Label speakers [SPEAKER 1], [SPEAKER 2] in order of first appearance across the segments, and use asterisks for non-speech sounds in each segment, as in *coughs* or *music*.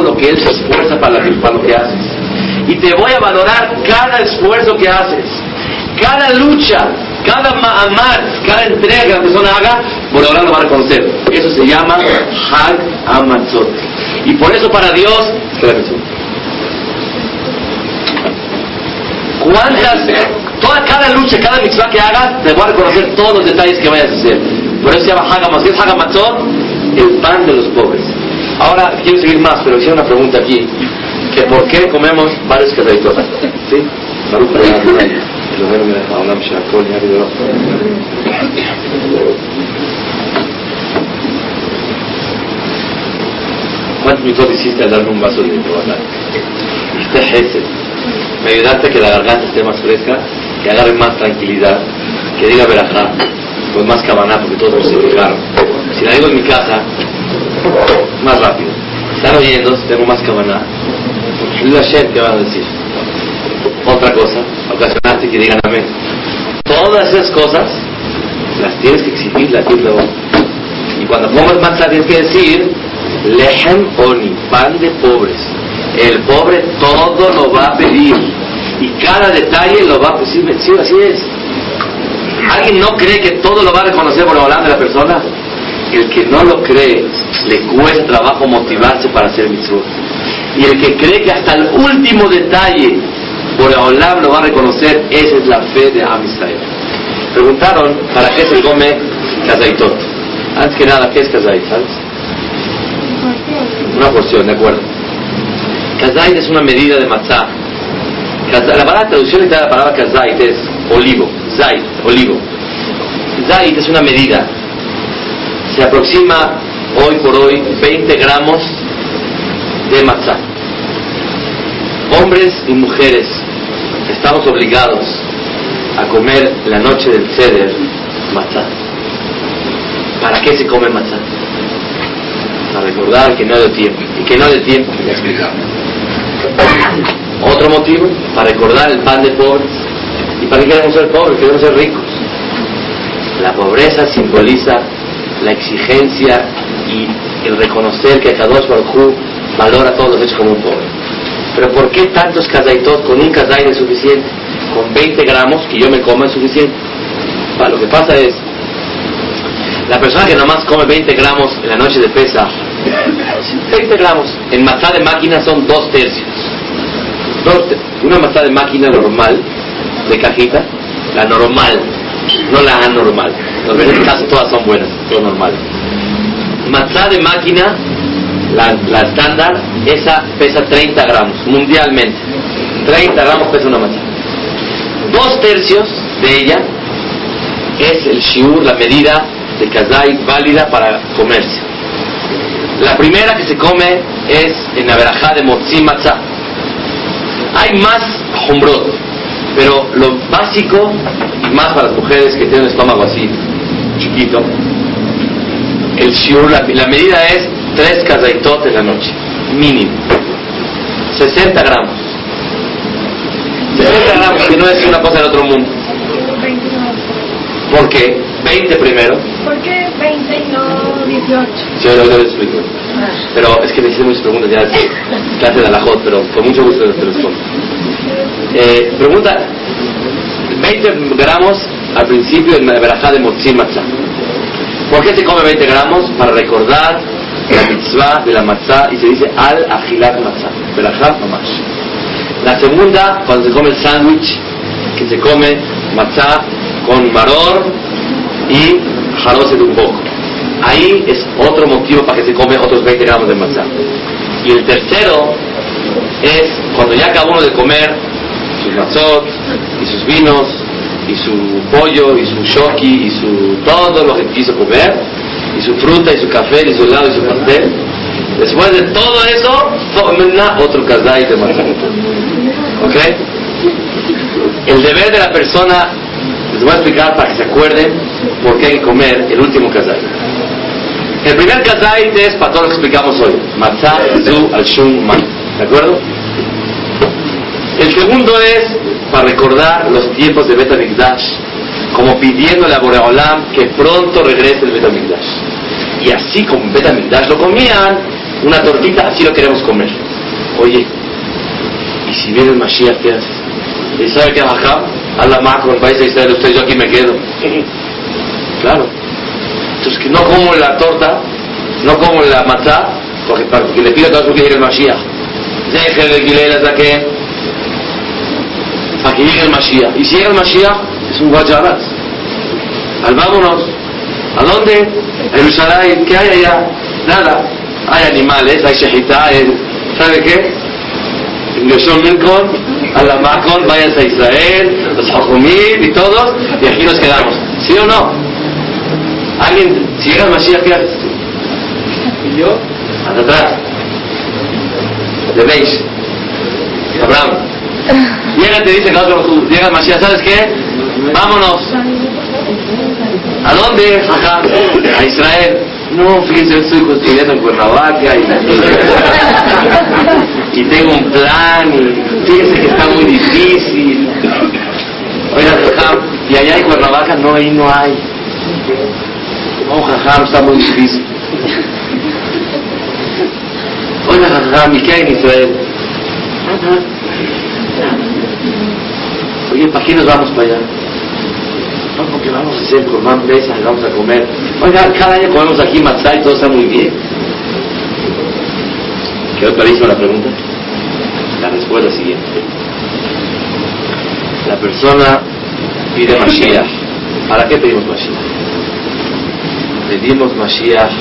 [SPEAKER 1] todo lo que Él se esfuerza para, lo que haces. Y te voy a valorar cada esfuerzo que haces, cada lucha, cada amar, cada entrega que la persona haga, por ahora lo va a reconocer. Eso se llama Hag Amatzot. Y por eso para Dios, ¿Cuántas, toda, cada lucha, cada mitzvah que hagas, te voy a reconocer todos los detalles que vayas a hacer. Por eso se llama Hagamatzot. ¿Qué es Hagamatzot? El pan de los pobres. Ahora quiero seguir más, pero hice una pregunta aquí. Que ¿Por qué comemos varios casaditos? ¿Sí? ¿Cuántos minutos hiciste al darme un vaso de Yohanan? Este Me ayudaste a que la garganta esté más fresca, que agarre más tranquilidad, que diga verajá, con más cabana, porque todos se fijaron. Si la digo en mi casa, más rápido. Están oyendo, tengo más cabana. La ¿qué van a decir? Otra cosa, ocasionaste que digan amén. Todas esas cosas las tienes que exhibir, las tienes Y cuando comes matzah tienes que decir lehem oni, pan de pobres. El pobre todo lo va a pedir y cada detalle lo va a pedir. Sí, así es. ¿Alguien no cree que todo lo va a reconocer por hablar de la persona? El que no lo cree, le cuesta trabajo motivarse para hacer mitzvot. Y el que cree que hasta el último detalle por hablar lo va a reconocer, esa es la fe de Am Preguntaron para qué se come kazaitot. Antes que nada, ¿qué es kazait? ¿Sabes? Una porción, de acuerdo. Kazait es una medida de matzah. La palabra traducción de la palabra kazait es olivo, zait, olivo. Zait es una medida. Se aproxima hoy por hoy 20 gramos de matzah. Hombres y mujeres estamos obligados a comer la noche del ceder matzah. ¿Para qué se come matzah? Para recordar que no de tiempo. Y que no de tiempo, ya explicamos. Otro motivo, para recordar el pan de pobres. ¿Y para qué queremos ser pobres? Queremos ser ricos. La pobreza simboliza la exigencia y el reconocer que Kadosh Baruj valora todos los hechos como un pobre. Pero ¿por qué tantos kazaitot? Con un kazait es suficiente. Con 20 gramos que yo me coma es suficiente. lo que pasa es, la persona que nomás come 20 gramos en la noche de pesa, *laughs* 20 gramos, en matzá de máquina son dos tercios. una matzá de máquina normal, de cajita, la normal, no la anormal. Los casi todas son buenas, todo normal. Matzá de máquina la, estándar, esa pesa 30 gramos, mundialmente. 30 gramos pesa una matzah. Dos tercios de ella es el shiur, la medida de kazai válida para comerse. La primera que se come es en la verajá de motzi matzah. Hay más jumbrot, pero lo básico, y más para las mujeres que tienen el estómago así, chiquito, el shiur, la, la medida es tres kazaitot en la noche, mínimo. 60 gramos. 60 gramos, que no es una cosa del otro mundo. ¿Por qué? 20 primero.
[SPEAKER 2] ¿Por qué 20 y no 18? Sí,
[SPEAKER 1] yo lo explico. Pero es que me muchas preguntas ya es clase de alajot, pero con mucho gusto te respondo. Eh, pregunta, 20 gramos al principio en la verajá de Motzim Matzah. ¿Por qué se come 20 gramos? Para recordar la mitzvah de la matzah y se dice al agilat matzah, belajá mamash. La segunda, cuando se come el sándwich, que se come matzah con maror y jarose de un poco. Ahí es otro motivo para que se come otros 20 gramos de matzah. Y el tercero es cuando ya acabó uno de comer sus matzot y sus vinos y su pollo y su shoki y su todo lo que quiso comer y su fruta, y su café, y su helado, y su pastel. Después de todo eso, otro kazai de ¿Ok? El deber de la persona, les voy a explicar para que se acuerden por qué hay que comer el último kazai. El primer kazai es para todo lo que explicamos hoy. Matzah, zu, al shum, man. ¿De acuerdo? El segundo es para recordar los tiempos de Bet como pidiéndole a Boreolam que pronto regrese el Betamigdash. Y así como Betamigdash lo comían, una tortita, así lo queremos comer. Oye, ¿y si viene el Mashiach, qué haces? ¿Y sabe qué bajaba? A la macro, el país de Israel, usted yo aquí me quedo. claro. Entonces, que no como la torta, no como la matzá, porque, porque le pido a todos que llegue el Mashiach. Deje el hasta que para que llegue el Mashiach. Y si llega el Mashiach, es un guacharaz. Al vámonos. ¿A dónde? A Jerusalén. ¿Qué hay allá? Nada. Hay animales, hay shahita, hay... ¿sabe qué? Ingresó Milcon, a la Macon, vayas a Israel, los Jajumim y todos, y aquí nos quedamos. ¿Sí o no? Alguien, si llega el Mashiach, ¿qué haces Y yo, hasta atrás. De beige. Abraham. Llega te dice, llega el Mashiach, ¿sabes qué? Vámonos. ¿A dónde? Acá, a Israel. No, fíjense, estoy construyendo en Cuernavaca y, y tengo un plan y fíjense que está muy difícil. Oiga, jajam, y allá en Cuernavaca no, ahí no hay. No, jajam, está muy difícil. Oiga, jajam, ¿y qué hay en Israel? ¿Para qué nos vamos para allá? No, porque vamos a hacer Corban Pesach, vamos a comer. Oiga, cada año comemos aquí matzah y todo está muy bien. ¿Quedó clarísima la pregunta? La respuesta es la siguiente. La persona pide Mashiach. ¿Para qué pedimos Mashiach? Pedimos Mashiach,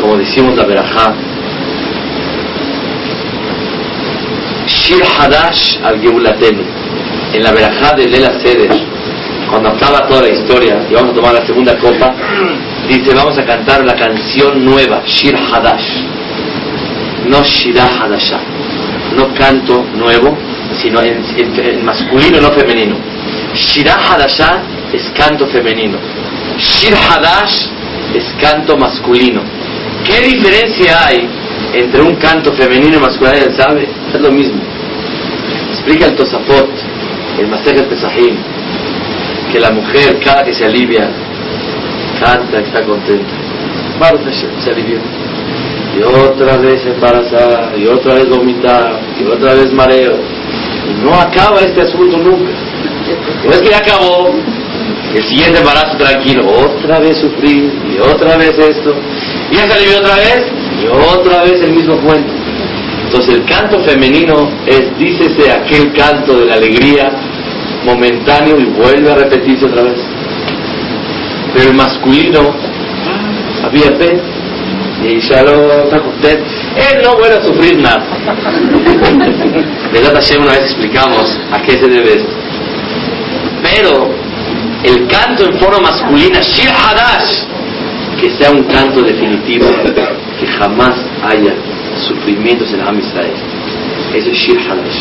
[SPEAKER 1] como decimos la Berajá, Shir Hadash al Geulatenu. En la Berajá de Lela Seder, cuando acaba toda la historia y vamos a tomar la segunda copa, dice vamos a cantar la canción nueva, Shir Hadash. No Shirah Hadashah. No canto nuevo, sino en, masculino, no femenino. Shirah Hadashah es canto femenino. Shir Hadash es canto masculino. ¿Qué diferencia hay entre un canto femenino y masculino? ¿Sabe? Es lo mismo. Explica el Tosafot, el Masejet Pesahim, que la mujer cada que se alivia canta, está contenta. Baruch se alivió. Y otra vez embarazada, y otra vez vomitar, y otra vez mareo. Y no acaba este asunto nunca. No es que ya acabó, el siguiente embarazo tranquilo, otra vez sufrir, y otra vez esto, y ya se alivió otra vez, y otra vez el mismo cuento. Entonces el canto femenino es, dícese, aquel canto de la alegría momentáneo y vuelve a repetirse otra vez. Pero el masculino, había fe, y ya lo está contento. Él no vuelve a sufrir nada. De Hashem una vez explicamos a qué se debe esto. Pero el canto en forma masculina, Shir Hadash, que sea un canto definitivo, que jamás haya sufrimientos en Am Israel. Eso es Shir Hadash.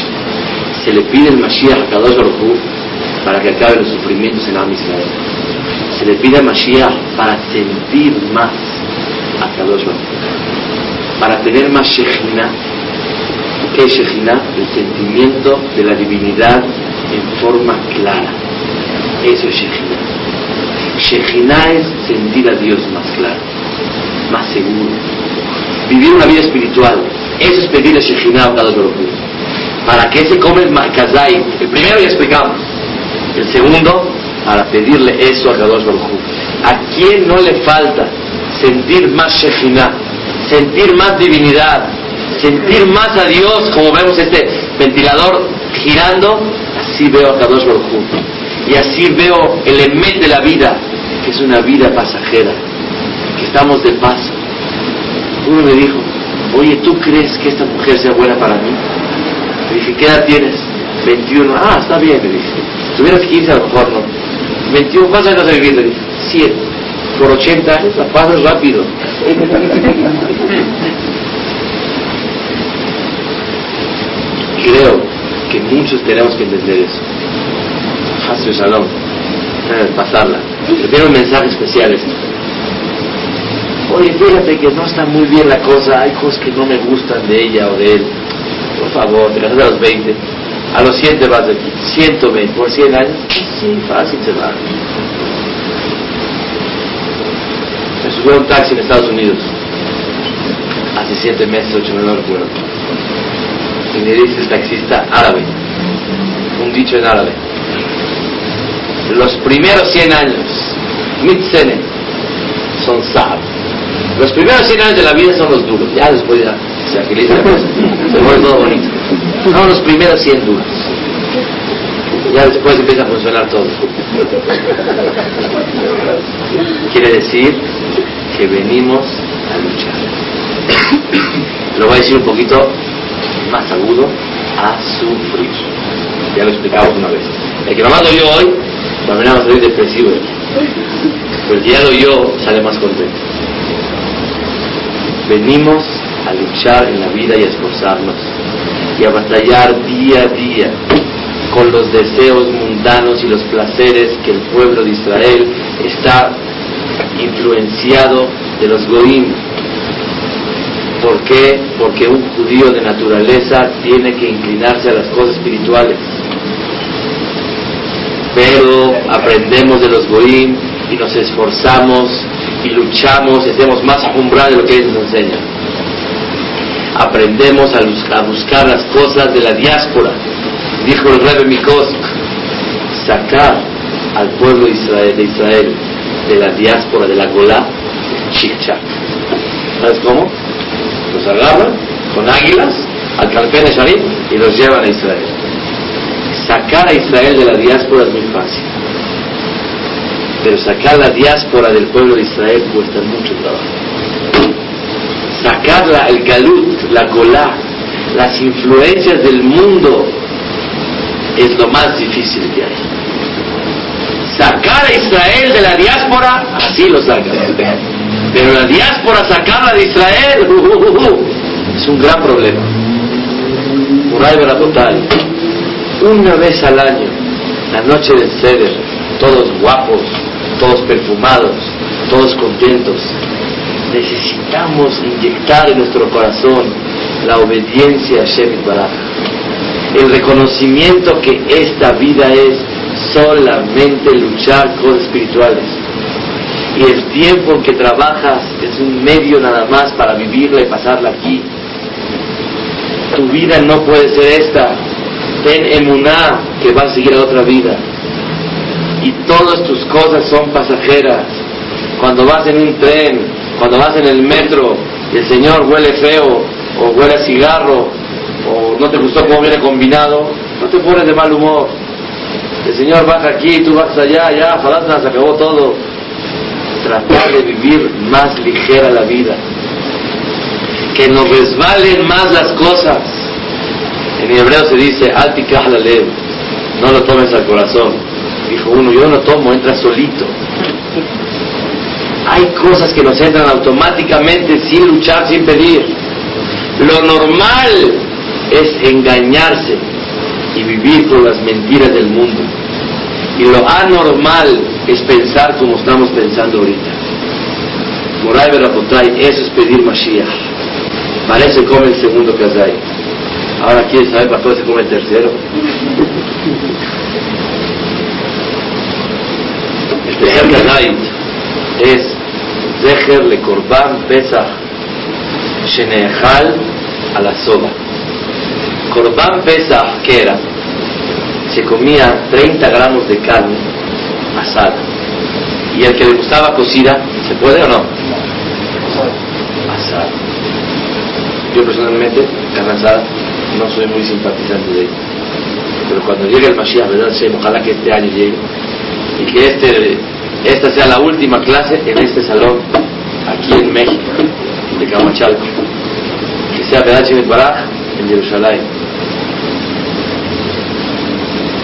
[SPEAKER 1] Se le pide el Mashiach a Kadosh Baruj para que acabe los sufrimientos en Am Israel. Se le pide al Mashiach para sentir más a Kadosh Baruj para tener más Shekhinah. ¿Qué es Shekhinah? El sentimiento de la divinidad en forma clara. Eso es Shekhinah. Shekhinah es sentir a Dios más claro, más seguro. Vivir una vida espiritual. Eso es pedirle Shekhinah a Baruj ¿Para qué se come el Kazai? El primero ya explicamos. El segundo, para pedirle eso a Kadosh Baruj ¿A quién no le falta sentir más Shekhinah, sentir más divinidad, sentir más a Dios, como vemos este ventilador girando? Así veo a Kadosh Baruj Y así veo el emet de la vida, que es una vida pasajera, que estamos de paso. Uno me dijo, oye, ¿tú crees que esta mujer sea buena para mí? Le dije, ¿qué edad tienes? 21. Ah, está bien, le dije. Si tuvieras 15 a lo mejor no. 21, ¿cuántos años vas a vivir? Le dije, 7. Por 80 años la pasas rápido. *laughs* Creo que muchos tenemos que entender eso. Hasbe Shalom. Pasarla. Pero un mensaje especial esto. Oye, fíjate que no está muy bien la cosa, hay cosas que no me gustan de ella o de él. Por favor, te casas a los 20, a los 100 te vas de aquí, 120, por 100 años, sí, fácil se va. Me subí a un taxi en Estados Unidos, hace 17 meses, 8 meses, no recuerdo. Y me dice el taxista árabe, un dicho en árabe. Los primeros 100 años, mitzene, son sab. Los primeros 100 años de la vida son los duros, ya después ya se agiliza cosa, se vuelve todo bonito. Son los primeros 100 duros. Ya después empieza a funcionar todo. Quiere decir que venimos a luchar. Lo voy a decir un poquito más agudo, a sufrir. Ya lo explicamos una vez. El que nomás lo hoy, también va a salir depresivo. Pero el que ya lo oyó, sale más contento. Venimos a luchar en la vida y a esforzarnos y a batallar día a día con los deseos mundanos y los placeres que el pueblo de Israel está influenciado de los goim. ¿Por qué? Porque un judío de naturaleza tiene que inclinarse a las cosas espirituales. Pero aprendemos de los goim y nos esforzamos y luchamos y más umbral de lo que ellos nos enseñan. Aprendemos a, buscar las cosas de la diáspora. Dijo el Rebbe Mikosk, sacar al pueblo de Israel, de Israel de la diáspora de la Golá, Chichak. ¿Sabes cómo? Los agarran con águilas al Calpene Sharim y los llevan a Israel. Sacar a Israel de la diáspora es muy fácil. Pero sacar la diáspora del pueblo de Israel cuesta mucho trabajo. Sacarla, el galut, la golá, las influencias del mundo es lo más difícil que hay sacar a Israel de la diáspora, así lo saca. Pero la diáspora sacarla de Israel uh, uh, uh, es un gran problema. Ahí la total. Una vez al año, la noche del ceder, todos guapos, todos perfumados, todos contentos. Necesitamos inyectar en nuestro corazón la obediencia a Shemit Baraj. El reconocimiento que esta vida es solamente luchar cosas espirituales. Y el tiempo en que trabajas es un medio nada más para vivirla y pasarla aquí. Tu vida no puede ser esta. Ten emuná que va a seguir a otra vida. Y todas tus cosas son pasajeras. Cuando vas en un tren, cuando vas en el metro, y el Señor huele feo, o huele a cigarro, o no te gustó cómo viene combinado, no te pones de mal humor el Señor baja aquí, tú vas allá, ya, falta, se acabó todo. Tratar de vivir más ligera la vida. Que nos resbalen más las cosas. En hebreo se dice, altikah la no lo tomes al corazón. Dijo uno, yo no tomo, entra solito. Hay cosas que nos entran automáticamente sin luchar, sin pedir. Lo normal es engañarse y vivir con las mentiras del mundo. Y lo anormal es pensar como estamos pensando ahorita. Moray Berapotay, eso es pedir Mashiach. Se come el segundo Kazay. Ahora quiere saber para qué se come el tercero. El tercer Kazay es Zecher le Korban Pesach Shenehal a la soba. Corban Pesach, ¿qué era? Se comía 30 gramos de carne asada. Y el que le gustaba cocida, ¿se puede o no? Asada. Yo personalmente, carne asada, no soy muy simpatizante de ella. Pero cuando llegue el Mashiach, ¿verdad? ojalá que este año llegue. Y que este, esta sea la última clase en este salón, aquí en México, de Camachalco. Que sea ¿verdad? Baraj en Jerusalén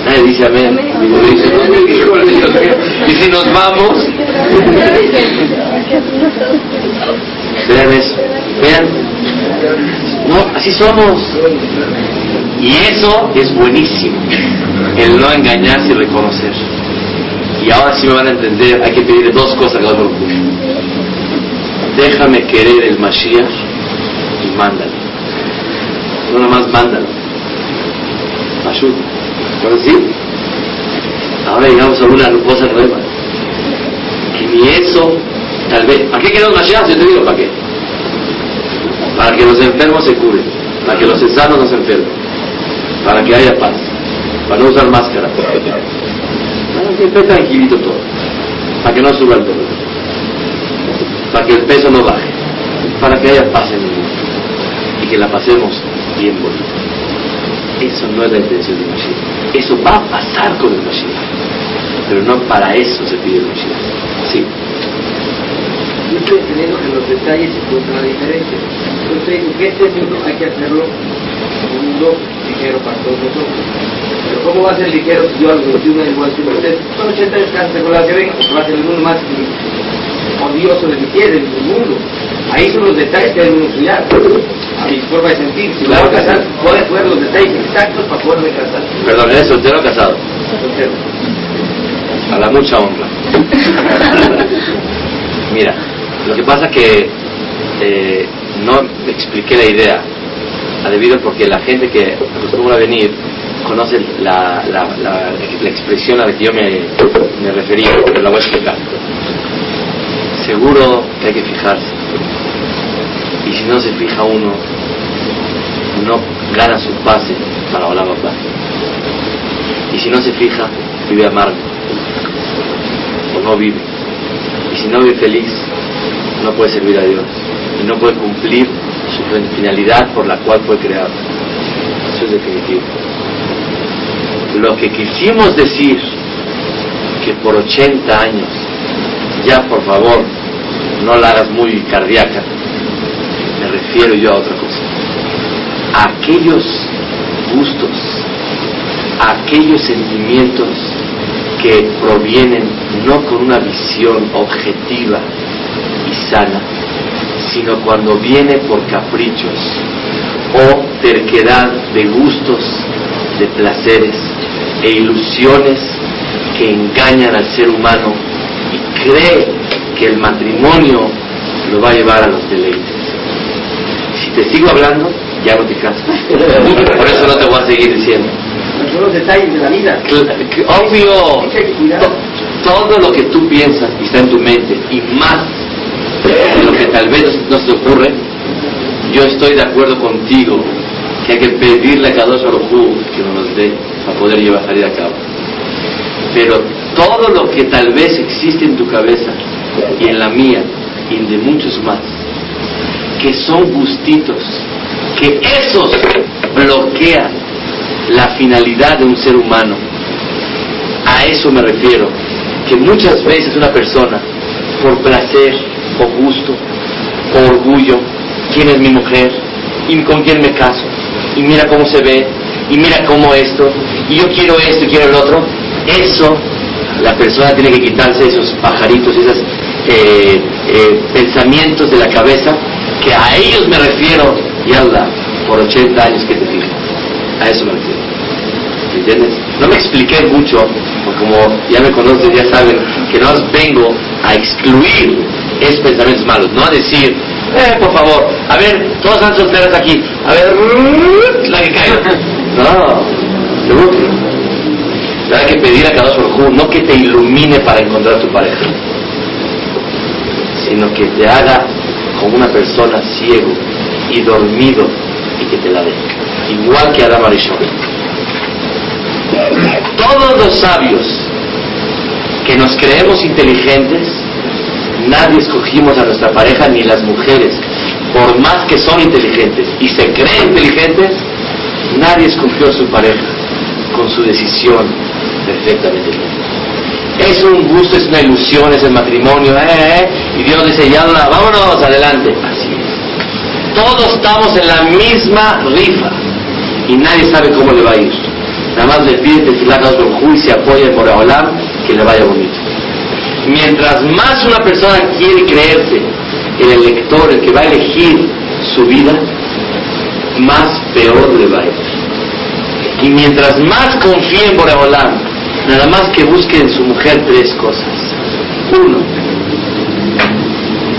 [SPEAKER 1] Nadie dice amén. Y si nos vamos, vean eso, vean. No, así somos. Y eso es buenísimo, el no engañarse y reconocer. Y ahora sí me van a entender, hay que pedir dos cosas a cada Déjame querer el Mashiach y mándalo. No nada más mándalo. Ayuda. ¿No es así? Ahora llegamos a una cosa nueva. Que ni eso, tal vez. ¿Para qué queremos Mashiach? Yo te digo, ¿para qué? para que los enfermos se curen, para que los sanos no se enfermen, para que haya paz, para no usar máscara, esté tranquilito todo, para que no suba el dolor, para que el peso no baje, para que haya paz en el mundo y que la pasemos bien bonito. Eso no es la intención de Mashiach. Eso va a pasar con el Mashiach. Pero no para eso se pide el Mashiach. Sí.
[SPEAKER 3] Yo estoy entendiendo que los detalles encuentran la diferencia. Entonces que este mundo hay que hacerlo un mundo ligero para todos nosotros. ¿Cómo va a ser ligero si yo a los 21 igual que ustedes? Son 80 años con la que venga, pues va a ser el mundo más odioso de mi tierra, de mi mundo. Ahí son los detalles que deben estudiar. A mi forma de sentir. Si me voy a casar, voy a poner los detalles exactos para poderme casar.
[SPEAKER 1] Perdón, ¿eres soltero o casado?
[SPEAKER 3] Soltero.
[SPEAKER 1] A la mucha honra. *laughs* Mira, lo que pasa que eh, no expliqué la idea, a debido porque la gente que acostumbra a venir conoce la, la, la, expresión a la que yo me, me refería, pero la voy a explicar. Seguro que hay que fijarse. Y si no se fija uno, no gana su pase para Olam Abba. Y si no se fija, vive amargo. O no vive. Y si no vive feliz, no puede servir a Dios. Y no puede cumplir su finalidad por la cual fue creado. Eso es definitivo. Lo que quisimos decir que por 80 años, ya por favor, no la hagas muy cardíaca, me refiero yo a otra cosa. A aquellos gustos, aquellos sentimientos que provienen no con una visión objetiva y sana, sino cuando viene por caprichos o terquedad de gustos, de placeres e ilusiones que engañan al ser humano y cree que el matrimonio lo va a llevar a los deleites. Si te sigo hablando, ya no te casas. *laughs* Por eso no te voy a seguir diciendo.
[SPEAKER 3] Son los detalles de la vida.
[SPEAKER 1] Obvio, todo lo que tú piensas y está en tu mente y más de lo que tal vez no se te ocurre, yo estoy de acuerdo contigo hay que pedirle a Kadosh Baruj Hu que nos dé para poder llevar salir a cabo. Pero todo lo que tal vez existe en tu cabeza y en la mía y en de muchos más, que son gustitos, que esos bloquean la finalidad de un ser humano. A eso me refiero, que muchas veces una persona, por placer o gusto o orgullo, quién es mi mujer y con quién me caso, y mira cómo se ve, y mira cómo esto, y yo quiero esto y quiero el otro, eso la persona tiene que quitarse esos pajaritos, esos eh, eh, pensamientos de la cabeza, que a ellos me refiero, y Allah, por 80 años que te fijas. A eso me refiero. ¿Me entiendes? No me expliqué mucho, porque como ya me conocen, ya saben que no vengo a excluir esos pensamientos malos, no a decir, eh, por favor, a ver, todos están solteros aquí, a ver, la que caiga. *laughs* No, seguro que no. Hay que pedir a cada uno, no que te ilumine para encontrar tu pareja, sino que te haga como una persona ciego y dormido y que te la dé. Igual que Adam Arishon. Todos los sabios que nos creemos inteligentes, nadie escogimos a nuestra pareja ni las mujeres, por más que son inteligentes y se creen inteligentes, nadie escogió a su pareja con su decisión perfectamente. Es un gusto, es una ilusión, es el matrimonio, eh, eh, y Dios dice, ya no vámonos, adelante. Así es. Todos estamos en la misma rifa y nadie sabe cómo le va a ir. Nada más le pide tefilá a y se apoya por Olam que le vaya bonito. Mientras más una persona quiere creerse el elector, el que va a elegir su vida, más peor le va a ir. Y mientras más confíe en Boreolam, nada más que busque en su mujer tres cosas. Uno,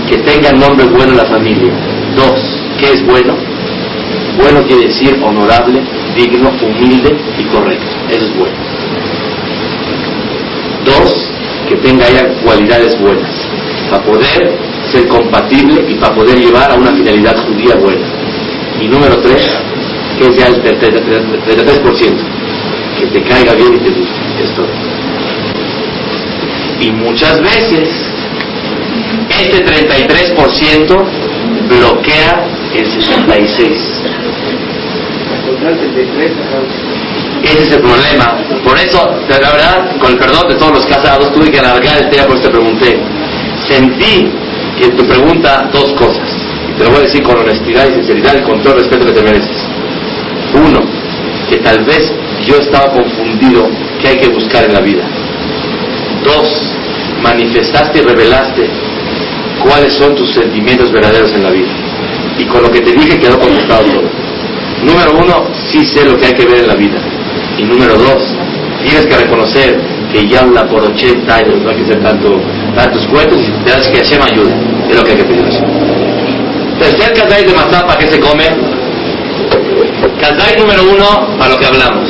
[SPEAKER 1] que tenga nombre bueno en la familia. Dos, ¿qué es bueno? Bueno quiere decir honorable, digno, humilde y correcto. Eso es bueno. Dos, que tenga ella cualidades buenas para poder ser compatible y para poder llevar a una finalidad judía buena. Y número tres, que es ya el 33%, que te caiga bien y te guste. Es todo. Y muchas veces, ese 33% bloquea el 66%. Ese es el problema. Por eso, la verdad, con el perdón de todos los casados, tuve que alargar el tema, por te pregunté. Sentí que tu pregunta dos cosas. Y te lo voy a decir con honestidad y sinceridad y con todo el respeto que te mereces. Uno, que tal vez yo estaba confundido qué hay que buscar en la vida. Dos, manifestaste y revelaste cuáles son tus sentimientos verdaderos en la vida. Y con lo que te dije quedó contestado todo. Número uno, sí sé lo que hay que ver en la vida. Y número dos, tienes que reconocer que ya habla por 80 años, no hay que hacer tanto, tantos cuentos y te das que Hashem ayude. Es lo que hay que pedir Tercer kazay de matzah, ¿para se come? Kazay número uno, para lo que hablamos.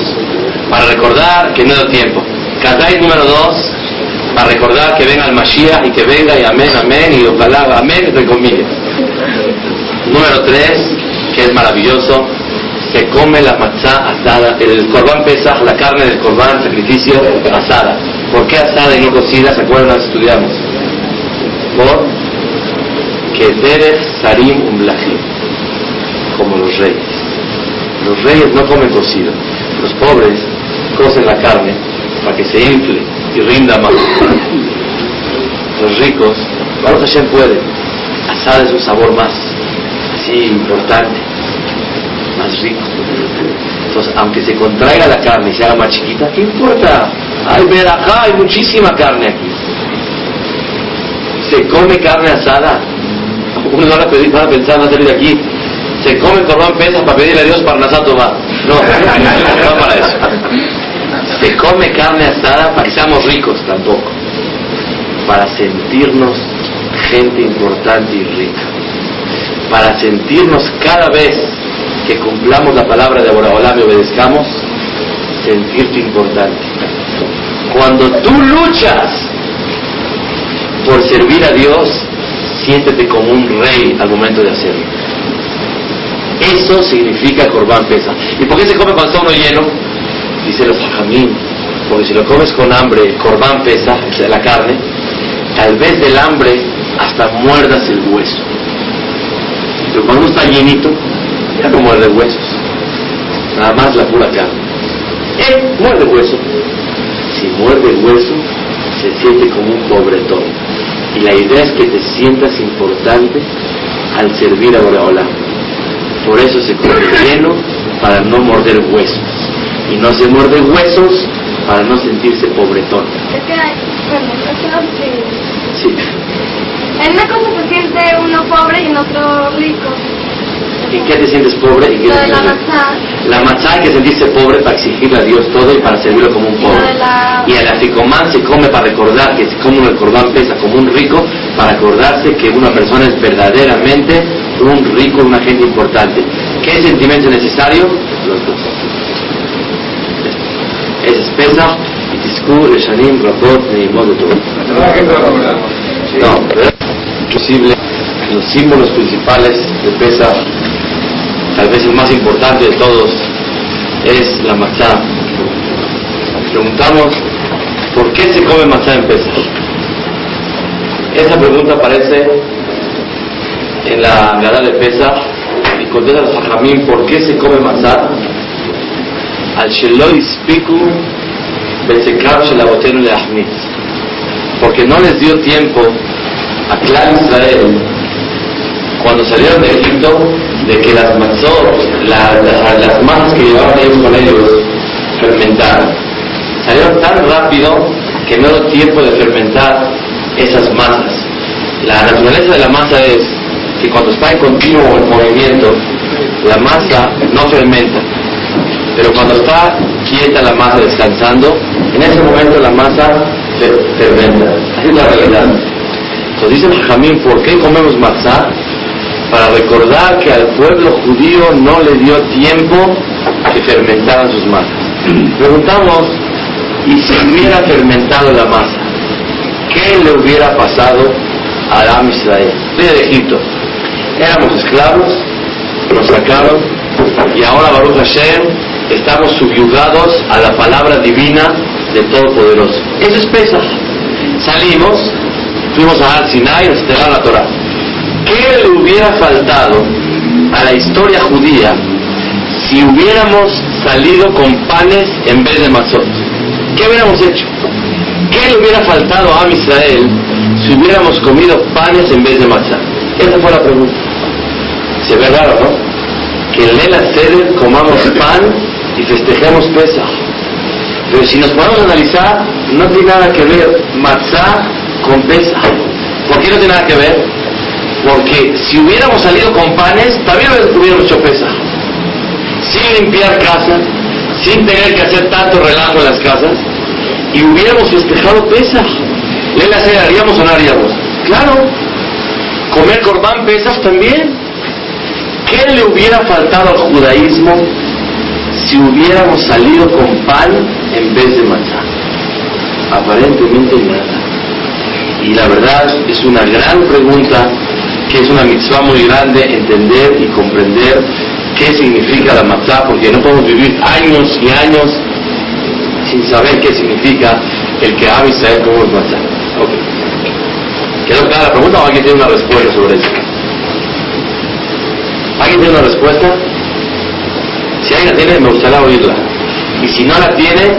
[SPEAKER 1] Para recordar que no da tiempo. Kazay número dos, para recordar que venga el Mashiach y que venga y amén, amén, y ojalá, amén, entre comillas. Número tres, que es maravilloso, se come la matzá asada, el corbán pesa, la carne del corbán, sacrificio asada. ¿Por qué asada y no cocida? ¿Se acuerdan? Estudiamos. Por que derech sarim umlachim, como los reyes. Los reyes no comen cocido. Los pobres cocen la carne para que se infle y rinda más. Los ricos, Baruch Hashem puede. Asada es un sabor más, así importante rico. Entonces, aunque se contraiga la carne y se haga más chiquita, ¿qué importa? Hay acá, hay muchísima carne aquí. Se come carne asada. *laughs* Uno va a, pedir, va a pensar, a salir de aquí. Se come corbán pesas para pedirle a Dios para Nasato. No, *laughs* no para eso. Se come carne asada para que seamos ricos tampoco. Para sentirnos gente importante y rica. Para sentirnos cada vez que cumplamos la palabra de Boraholam y obedezcamos, sentirte importante. Cuando tú luchas por servir a Dios, siéntete como un rey al momento de hacerlo. Eso significa Corbán Pesa. ¿Y por qué se come cuando está lleno? Dice los hajamín, porque si lo comes con hambre, Corbán Pesa, la carne, tal vez del hambre hasta muerdas el hueso. Pero cuando está llenito, ya no muerde huesos, nada más la pura carne. Él muerde hueso. Si muerde hueso, se siente como un pobretón. Y la idea es que te sientas importante al servir a Boreola. Por eso se come lleno para no morder huesos. Y no se muerde huesos para no sentirse pobretón.
[SPEAKER 2] Es que bueno,
[SPEAKER 1] Sí.
[SPEAKER 2] En una cosa se siente uno pobre y en otro rico.
[SPEAKER 1] ¿En qué te sientes pobre? ¿Y qué te
[SPEAKER 2] la
[SPEAKER 1] sientes-
[SPEAKER 2] matzá.
[SPEAKER 1] La matzá hay que sentirse pobre para exigirle a Dios todo y para servirlo como un pobre. Y el aficomán se come para recordar que se come el corbán pesa como un rico, para acordarse que una persona es verdaderamente un rico, una gente importante. ¿Qué sentimiento es necesario? Los dos. Es espesa y tiskur, reshanim, rabot, neimot, de todo. No, ¿verdad? posible los símbolos principales de Pesach, tal vez el más importante de todos, es la matzá. Preguntamos, ¿por qué se come matzá en Pesach? Esa pregunta aparece en la Gadá de Pesach y contesta el Sajamín, ¿por qué se come matzá? Al Shelo Ispiku Besekab Shelabotenu Leahmitz. Porque no les dio tiempo a Clan Israel cuando salieron de Egipto de que las matzot, la- la- las masas que llevaban ellos con ellos fermentaran. Salieron tan rápido que no dio tiempo de fermentar esas masas. La naturaleza de la masa es que cuando está en continuo movimiento, la masa no fermenta. Pero cuando está quieta la masa descansando, en ese momento la masa fer- fermenta. Así es la realidad. Entonces dice el Jamín, ¿por qué comemos matzá? Para recordar que al pueblo judío no le dio tiempo que fermentaran sus masas. *clears throat* Preguntamos, ¿y si hubiera fermentado la masa? ¿Qué le hubiera pasado a Aram Israel? Estoy de Egipto. Éramos esclavos, nos sacaron y ahora Baruch Hashem estamos subyugados a la palabra divina del Todopoderoso. Eso es Pesach. Salimos, fuimos a Har Sinai, nos entregaron la Torah. ¿Qué le hubiera faltado a la historia judía si hubiéramos salido con panes en vez de mazot? ¿Qué hubiéramos hecho? ¿Qué le hubiera faltado a Israel si hubiéramos comido panes en vez de matzah? Esa fue la pregunta. Se ve raro, ¿no? Que en Lela Seder comamos pan y festejemos Pesach. Pero si nos podemos analizar, no tiene nada que ver matzah con Pesach. ¿Por qué no tiene nada que ver? Porque si hubiéramos salido con panes, también hubiéramos hecho Pesach. Sin limpiar casa, sin tener que hacer tanto relajo en las casas, y hubiéramos festejado Pesach. ¿Lela Seder haríamos o no haríamos? Claro. Comer corbán Pesach también. ¿Qué le hubiera faltado al judaísmo si hubiéramos salido con pan en vez de matzah? Aparentemente nada. Y la verdad es una gran pregunta, que es una mitzvah muy grande entender y comprender qué significa la matzah, porque no podemos vivir años y años sin saber qué significa el que ama Israel como es matzah. Okay. ¿Quedó clara la pregunta o alguien tiene una respuesta sobre eso? ¿Alguien tiene una respuesta? Si alguien la tiene, me gustaría oírla. Y si no la tiene,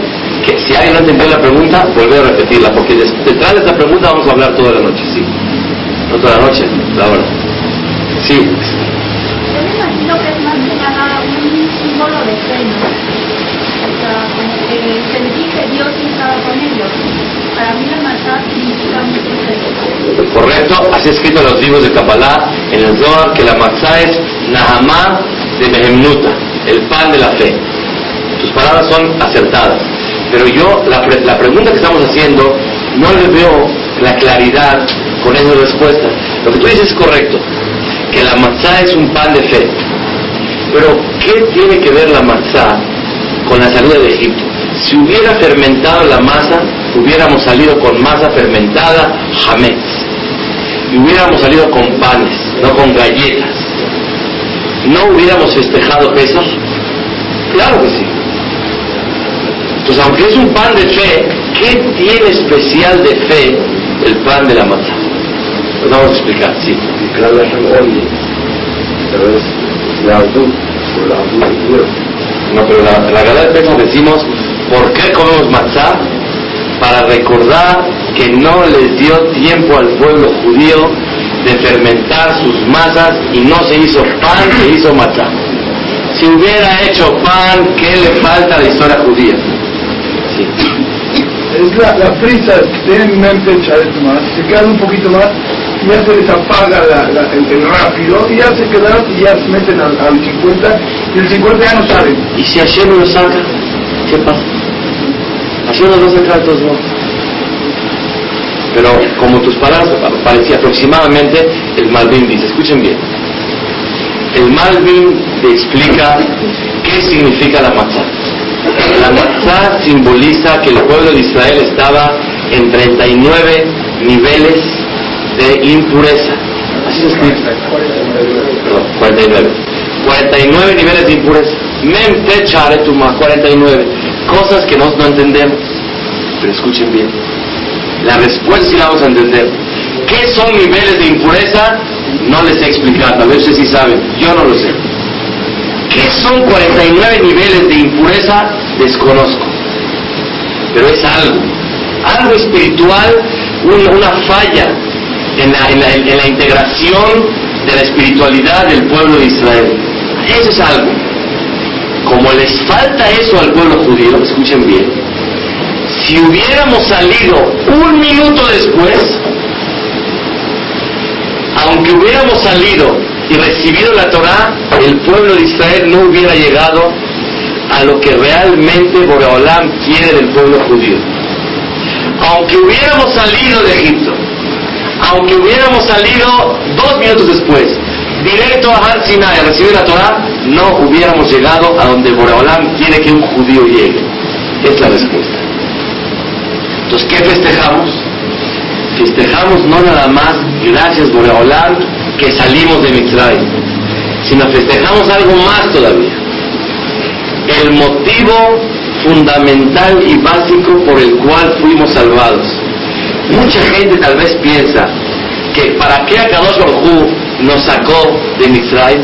[SPEAKER 1] si alguien no entendió la pregunta, volver a repetirla, porque detrás de esta pregunta vamos a hablar toda la noche, ¿sí? No toda la noche, la hora. Sí.
[SPEAKER 2] Yo me imagino que es más que nada un símbolo de fe, ¿no? O sea, como que sentí que Dios estaba con ellos. Para mí la matzah significa mucho.
[SPEAKER 1] Correcto, así escrito en los libros de Kabbalah, en el Zohar, que la matzah es Nahamá de Behemnuta, el pan de la fe. Tus palabras son acertadas. Pero yo, la, pre- la pregunta que estamos haciendo, no le veo la claridad con respuesta. Lo que tú dices es correcto, que la matzá es un pan de fe. Pero, ¿qué tiene que ver la matzá con la salida de Egipto? Si hubiera fermentado la masa, hubiéramos salido con masa fermentada, hametz. Y hubiéramos salido con panes, no con galletas. ¿No hubiéramos festejado Pesach? Claro que sí. Entonces, aunque es un pan de fe, ¿qué tiene especial de fe el pan de la matzá? Vamos a explicar, sí.
[SPEAKER 4] Claro, la
[SPEAKER 1] No, pero la, la Gadá de Pesach decimos, ¿por qué comemos matzá? Para recordar que no les dio tiempo al pueblo judío de fermentar sus masas y no se hizo pan, se hizo matzá. Si hubiera hecho pan, ¿qué le falta a la historia judía? Sí.
[SPEAKER 5] Es la, la prisa, tienen en mente echar más, se quedan un poquito más, ya se les apaga la, la- el, el rápido y ya se quedan y ya se meten al, al 50 y el 50 ya no salen.
[SPEAKER 1] ¿Y si Hashem no lo saca? ¿Qué pasa? Hashem nos va a sacar de todos modos. Pero como tus palabras parecía aproximadamente, el Malvin dice, escuchen bien, el Malvin te explica qué significa la matzá. La matzá simboliza que el pueblo de Israel estaba en 39 niveles de impureza. Así escribe. Perdón, 49. 49 niveles de impureza. Mem te charetuma, 49. Cosas que nosotros no entendemos. Pero escuchen bien. La respuesta sí la vamos a entender. ¿Qué son niveles de impureza? No les sé explicar. Tal vez ustedes sí saben. Yo no lo sé. ¿Qué son 49 niveles de impureza? Desconozco. Pero es algo. Algo espiritual, un- una falla en la, en la- en la integración de la espiritualidad del pueblo de Israel. Eso es algo. Como les falta eso al pueblo judío, escuchen bien, si hubiéramos salido un minuto después, aunque hubiéramos salido y recibido la Torá, el pueblo de Israel no hubiera llegado a lo que realmente Boreolam quiere del pueblo judío. Aunque hubiéramos salido de Egipto, aunque hubiéramos salido dos minutos después, directo a Har Sinai a recibir la Torá, no hubiéramos llegado a donde Boreolam quiere que un judío llegue. Es la respuesta. Entonces, ¿qué festejamos? Festejamos no nada más, gracias Boreolam, que salimos de Mitzrayim, sino festejamos algo más todavía. El motivo fundamental y básico por el cual fuimos salvados. Mucha gente tal vez piensa que para qué Akadosh Baruj nos sacó de Mitzray,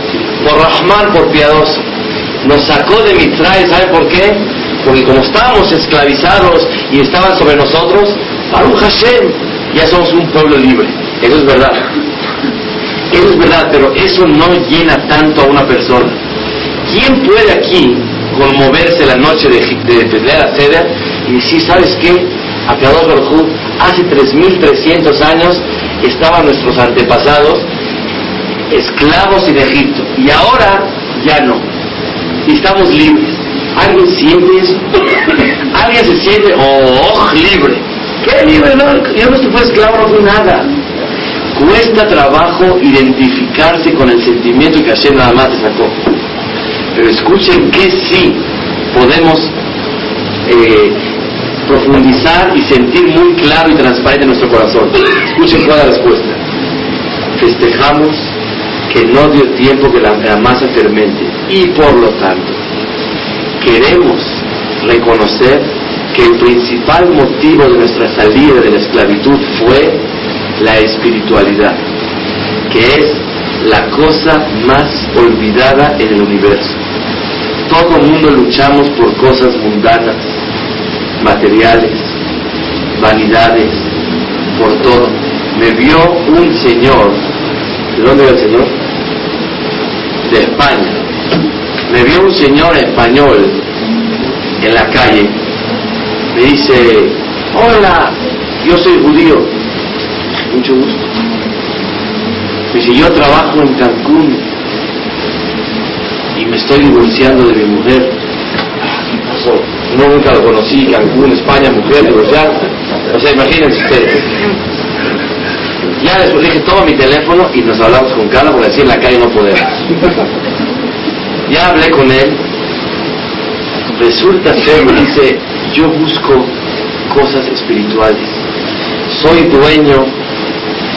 [SPEAKER 1] por Rahman, por piadoso. Nos sacó de Mitzray, ¿sabe por qué? Porque como estábamos esclavizados y estaban sobre nosotros, Baruch Hashem, ya somos un pueblo libre. Eso es verdad. Eso es verdad, pero eso no llena tanto a una persona. ¿Quién puede aquí conmoverse la noche de, de, la Seda y decir, ¿sabes qué? A Kadosh Baruj hace 3.300 años estaban nuestros antepasados esclavos en Egipto y ahora ya no. Estamos libres. ¿Alguien siente eso? *laughs* ¿Alguien se siente, oh, libre? ¿Qué libre? No, yo no estuve esclavo, no fue nada. Cuesta trabajo identificarse con el sentimiento que Hashem nada más te sacó. Pero escuchen que sí podemos eh, profundizar y sentir muy claro y transparente en nuestro corazón. Escuchen cuál es la respuesta. Festejamos que no dio tiempo que la, masa fermente y por lo tanto queremos reconocer que el principal motivo de nuestra salida de la esclavitud fue la espiritualidad, que es la cosa más olvidada en el universo. Todo el mundo luchamos por cosas mundanas, materiales, vanidades, por todo. Me vio un señor, ¿de dónde era el señor? De España. Me vio un señor español en la calle. Me dice, hola, yo soy judío. Mucho gusto. Me dice, yo trabajo en Cancún y me estoy divorciando de mi mujer. ¿Qué pasó? No, nunca lo conocí, Cancún, España, mujer, divorciada. O sea, imagínense ustedes. Ya después dije, toma mi teléfono y nos hablamos con calma porque así en la calle no podemos. Ya hablé con él. Resulta ser, me dice, yo busco cosas espirituales. Soy dueño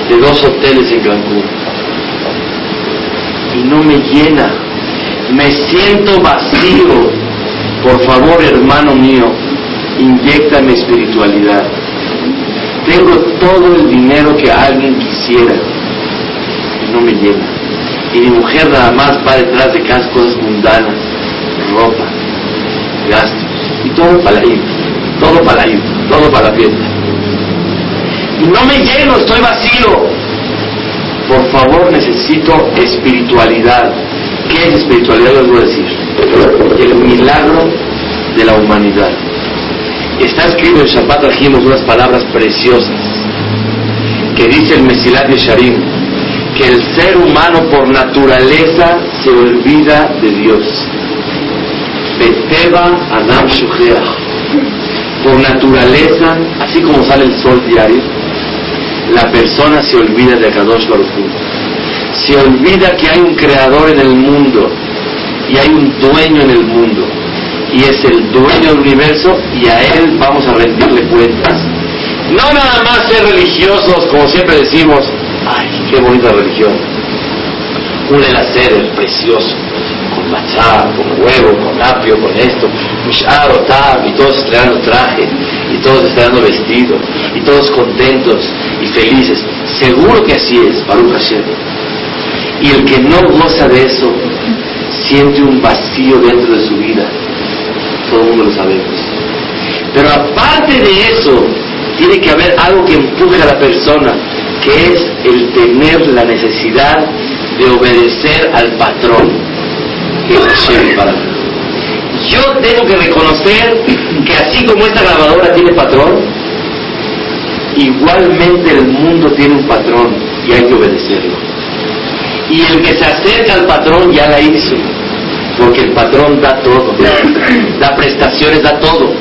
[SPEAKER 1] de dos hoteles en Cancún. Y no me llena. Me siento vacío. Por favor, hermano mío, inyecta mi espiritualidad. Tengo todo el dinero que alguien quisiera y no me llena. Y mi mujer nada más va detrás de cada cosas mundanas, ropa, gastos, y todo para ir, todo para ir, todo para la fiesta. Y no me lleno, estoy vacío. Por favor, necesito espiritualidad. ¿Qué es espiritualidad? Les voy a decir. El milagro de la humanidad. Está escrito en Shabbat trajimos unas palabras preciosas que dice el Mesilat Yesharim que el ser humano por naturaleza se olvida de Dios. Beteba Adam Por naturaleza, así como sale el sol diario, la persona se olvida de Akadosh Baruch Se olvida que hay un creador en el mundo y hay un dueño en el mundo y es el dueño del universo y a él vamos a rendirle cuentas. No nada más ser religiosos, como siempre decimos, ay, qué bonita religión. Un elacer precioso, con machá, con huevo, con apio, con esto, mishado, tab, y todos estrenando traje, y todos estrenando vestido, y todos contentos y felices. Seguro que así es, Baruch Hashem. Y el que no goza de eso, siente un vacío dentro de su vida todo el mundo lo sabemos. Pero aparte de eso, tiene que haber algo que empuje a la persona, que es el tener la necesidad de obedecer al patrón, Yo tengo que reconocer que así como esta grabadora tiene patrón, igualmente el mundo tiene un patrón y hay que obedecerlo. Y el que se acerca al patrón ya la hizo porque el patrón da todo, *coughs* da prestaciones, da todo.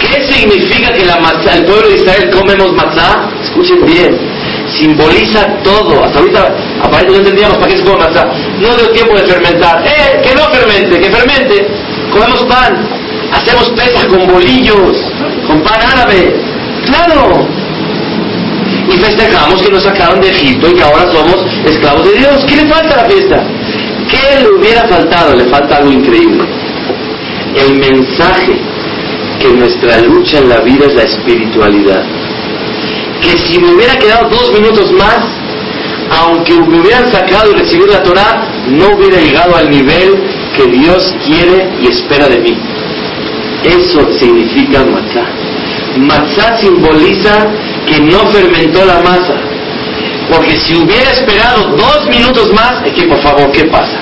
[SPEAKER 1] ¿Qué significa que la matzá, el pueblo de Israel comemos matzá? Escuchen bien, simboliza todo. Hasta ahorita aparentemente no entendíamos para qué se come matzá. No dio tiempo de fermentar. ¡Eh! Que no fermente, que fermente. Comemos pan. Hacemos pesas con bolillos, con pan árabe. ¡Claro! Y festejamos que nos sacaron de Egipto y que ahora somos esclavos de Dios. ¿Qué le falta a la fiesta? ¿Qué le hubiera faltado? Le falta algo increíble. El mensaje que nuestra lucha en la vida es la espiritualidad. Que si me hubiera quedado dos minutos más, aunque me hubieran sacado y recibido la Torah, no hubiera llegado al nivel que Dios quiere y espera de mí. Eso significa matzah. Matzah simboliza que no fermentó la masa. Porque si hubiera esperado dos minutos más, es que por favor, ¿qué pasa?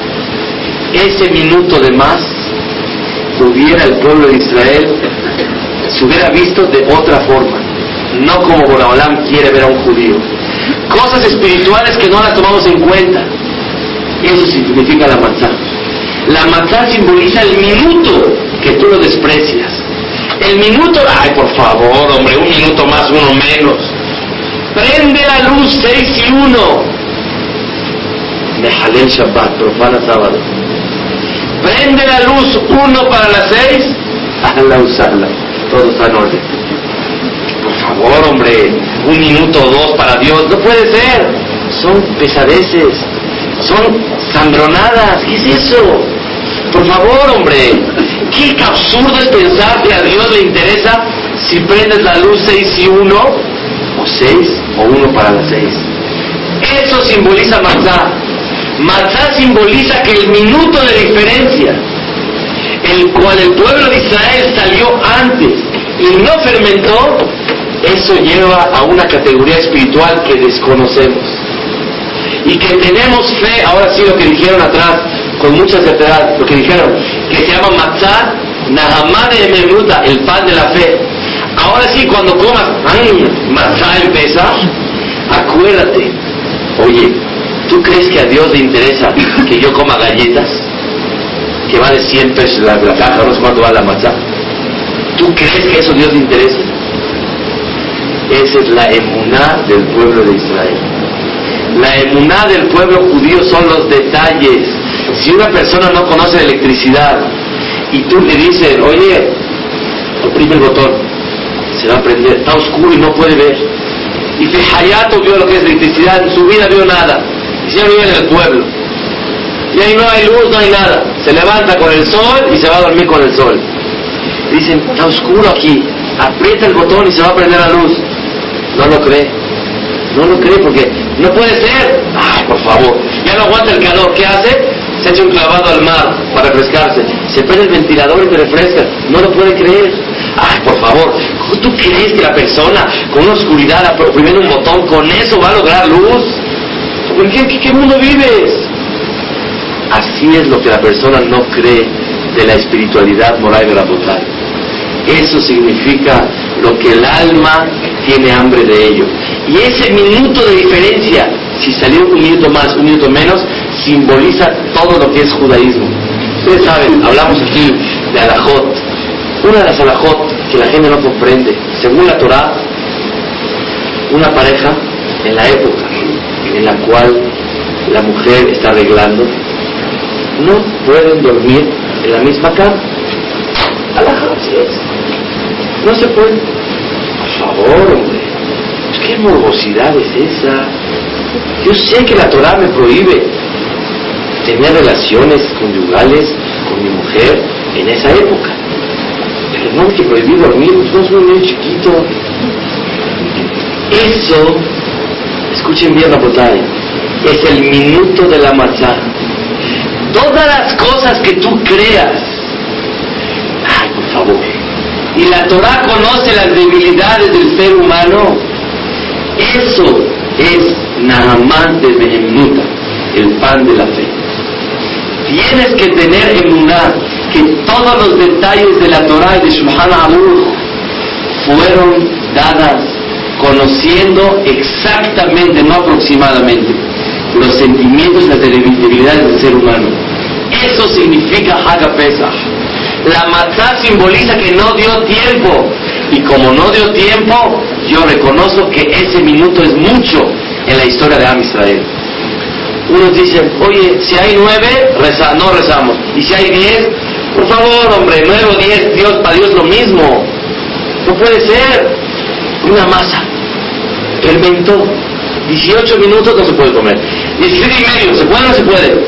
[SPEAKER 1] Ese minuto de más hubiera el pueblo de Israel, se hubiera visto de otra forma, no como Boraholam quiere ver a un judío. Cosas espirituales que no las tomamos en cuenta. Eso significa la matzah. La matzah simboliza el minuto que tú lo desprecias. El minuto, ay por favor, hombre, un minuto más, uno menos. Prende la luz seis y uno. Mejalel Shabbat, profana sábado. Prende la luz uno para las seis. *laughs* Hazla usarla. Todo está en orden. Por favor, hombre, un minuto o dos para Dios. No puede ser. Son pesadeces. Son sandronadas. ¿Qué es eso? Por favor, hombre. Qué absurdo es pensar que a Dios le interesa si prendes la luz seis y uno, o seis, o uno para las seis. Eso simboliza matzah. Matzah simboliza que el minuto de diferencia, el cual el pueblo de Israel salió antes y no fermentó, eso lleva a una categoría espiritual que desconocemos. Y que tenemos fe, ahora sí lo que dijeron atrás, con mucha certeza, lo que dijeron, que se llama matzah, nahamá de el pan de la fe. Ahora sí, cuando comas, ay, matzah empieza, acuérdate, oye, ¿tú crees que a Dios le interesa que yo coma galletas? Que vale 100 pesos la, caja, no sé cuánto vale la matzah. ¿Tú crees que eso a Dios le interesa? Esa es la emuná del pueblo de Israel. La emuná del pueblo judío son los detalles. Si una persona no conoce electricidad y tú le dices, oye, oprime el botón, se va a prender, está oscuro y no puede ver. Y Hayato vio lo que es electricidad, en su vida vio nada. Y se vive en el pueblo. Y ahí no hay luz, no hay nada. Se levanta con el sol y se va a dormir con el sol. Dicen, está oscuro aquí, aprieta el botón y se va a prender la luz. No lo cree. No lo cree porque no puede ser. Ay, por favor. Ya no aguanta el calor. ¿Qué hace? Se echa un clavado al mar para refrescarse. Se prende el ventilador y te refresca. No lo puede creer. Ay, por favor. ¿Tú crees que la persona con una oscuridad oprimiendo un botón, con eso va a lograr luz? ¿En qué, qué, qué mundo vives? Así es lo que la persona no cree de la espiritualidad moral la botán. Eso significa lo que el alma tiene hambre de ello. Y ese minuto de diferencia, si salió un minuto más, un minuto menos, simboliza todo lo que es judaísmo. Ustedes saben, hablamos aquí de alajot. Una de las alajot que la gente no comprende, según la Torah, una pareja en la época en la cual la mujer está arreglando, no pueden dormir en la misma cama. Alajot, así es. No se puede. Por favor, hombre. ¿Qué morbosidad es esa? Yo sé que la Torah me prohíbe tener relaciones conyugales con mi mujer en esa época. Pero no hay que prohibir dormir, somos un niño chiquito. Eso, escuchen bien la botella, es el minuto de la matzah. Todas las cosas que tú creas, ay, por favor, y la Torah conoce las debilidades del ser humano, eso es Nahamán de Behemnuta, el pan de la fe. Tienes que tener emuná que todos los detalles de la Torah y de Shulchan Aruch fueron dadas conociendo exactamente, no aproximadamente, los sentimientos y las debilidades del ser humano. Eso significa Haga Pesach. La matzah simboliza que no dio tiempo. Y como no dio tiempo, yo reconozco que ese minuto es mucho en la historia de Am Israel. Unos dicen, oye, si hay nueve, reza, no rezamos. Y si hay diez, por favor, hombre, nueve o diez, Dios, para Dios lo mismo. No puede ser. Una masa. Fermentó. 18 minutos no se puede comer. 17 y medio, ¿se puede o no se puede?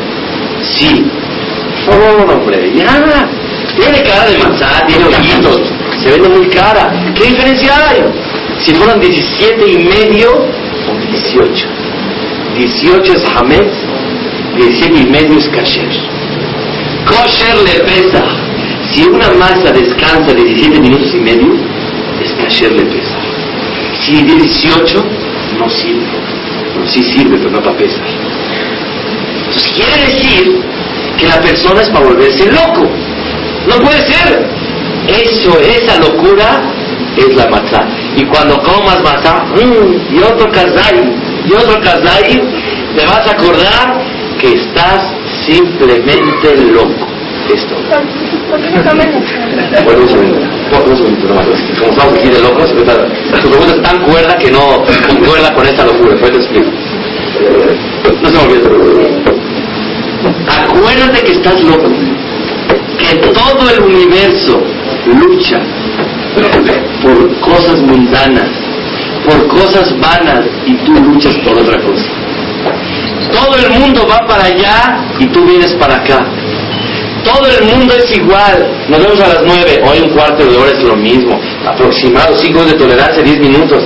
[SPEAKER 1] Sí. Por favor, hombre, ya. Tiene cara de matzá, tiene ojitos, se vende muy cara. ¿Qué diferencia hay? Si fueran 17 y medio o 18. 18 es Hametz, 17 y medio es Kasher. Kosher le pesa. Si una masa descansa 17 minutos y medio, es Kasher le pesa. Si 18, no sirve. No, sí sirve, pero no para pesar. Entonces quiere decir que la persona es para volverse loco. No puede ser. Eso, esa locura es la matzá. Y cuando comas matzá, mm, y otro kazai, y otro kazai, te vas a acordar que estás simplemente loco. Esto. Bueno, un segundo. Un segundo nomás. Como estamos aquí de locos, tu pregunta es tan cuerda que no concuerda con esta locura. Después te explico. No se me olvide. Acuérdate que estás loco. Que todo el universo lucha por cosas mundanas, por cosas vanas, y tú luchas por otra cosa. Todo el mundo va para allá y tú vienes para acá. Todo el mundo es igual. Nos vemos a las nueve. Hoy un cuarto de hora es lo mismo. Aproximado, cinco de tolerancia, diez minutos.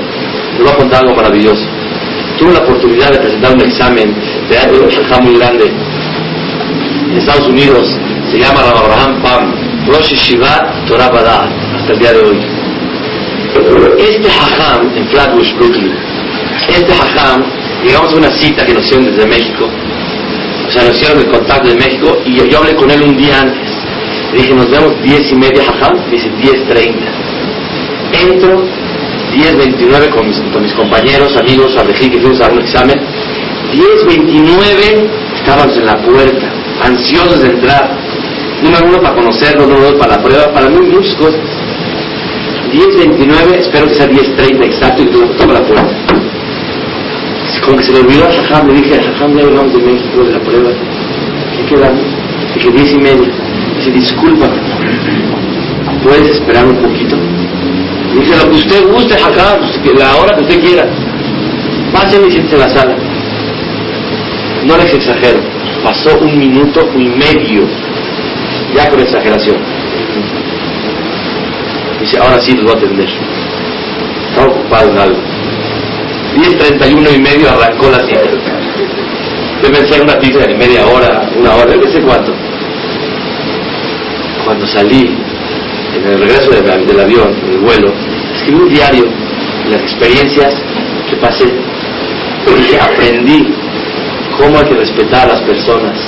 [SPEAKER 1] Te voy a contar algo maravilloso. Tuve la oportunidad de presentar un examen de algo muy grande en Estados Unidos. Se llama Abraham Pam, Rosh Shiva Torah Badat, hasta el día de hoy. Este hajam en Flatbush, Brooklyn, este hajam, llegamos a una cita que nos hicieron desde México, o sea, nos hicieron el contacto de México y yo, hablé con él un día antes. Le dije, nos vemos 10 y media, hajam, dice 10.30. Entro 10.29 con mis, con mis compañeros, amigos, Abrejí, que fuimos a un examen. 10.29 estábamos en la puerta, ansiosos de entrar. Número uno para conocerlo, número dos para la prueba, para mí cosas. 10.29, espero que sea 10.30 exacto y tomo la puerta. Como que se le olvidó a Jajam, le dije a Jajam, ya llegamos de México de la prueba. ¿Qué quedamos? Dije 10 y media. Dice, disculpa, ¿puedes esperar un poquito? Dice, lo que usted guste, Jajam, la hora que usted quiera. Pásenme y siéntese en la sala. No les exagero, pasó un minuto y medio, ya con exageración. Dice, ahora sí los voy a atender. Estaba ocupado en algo. 10.31 y medio arrancó la cita. Debe ser una pizza de media hora, una hora, no sé cuánto. Cuando salí, en el regreso del, del avión, en el vuelo, escribí un diario de las experiencias que pasé. Aprendí cómo hay que respetar a las personas,